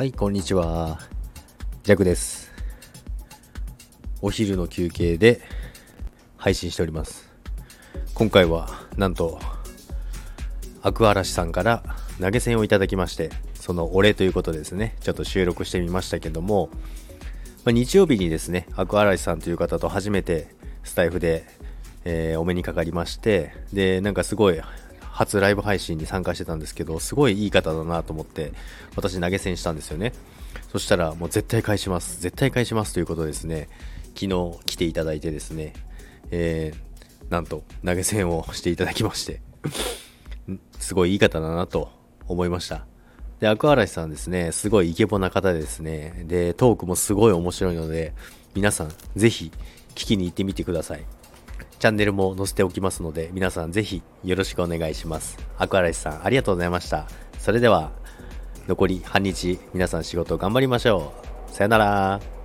はい、こんにちは。ジャクです。お昼の休憩で配信しております。今回は、なんと、アクアラシさんから投げ銭をいただきまして、そのお礼ということですね、ちょっと収録してみましたけども、まあ、日曜日にですね、アクアラシさんという方と初めてスタイフで、えーお目にかかりまして、で、なんかすごい、初ライブ配信に参加してたんですけど、すごいいい方だなと思って、私投げ銭したんですよね。そしたら、もう絶対返します。絶対返しますということですね。昨日来ていただいてですね、えー、なんと投げ銭をしていただきまして、すごいいい方だなと思いました。で、アクアラシさんですね、すごいイケボな方でですね、で、トークもすごい面白いので、皆さん、ぜひ、聞きに行ってみてください。チャンネルも載せておきますので、皆さんぜひよろしくお願いします。アクアライスさん、ありがとうございました。それでは、残り半日、皆さん仕事頑張りましょう。さよなら。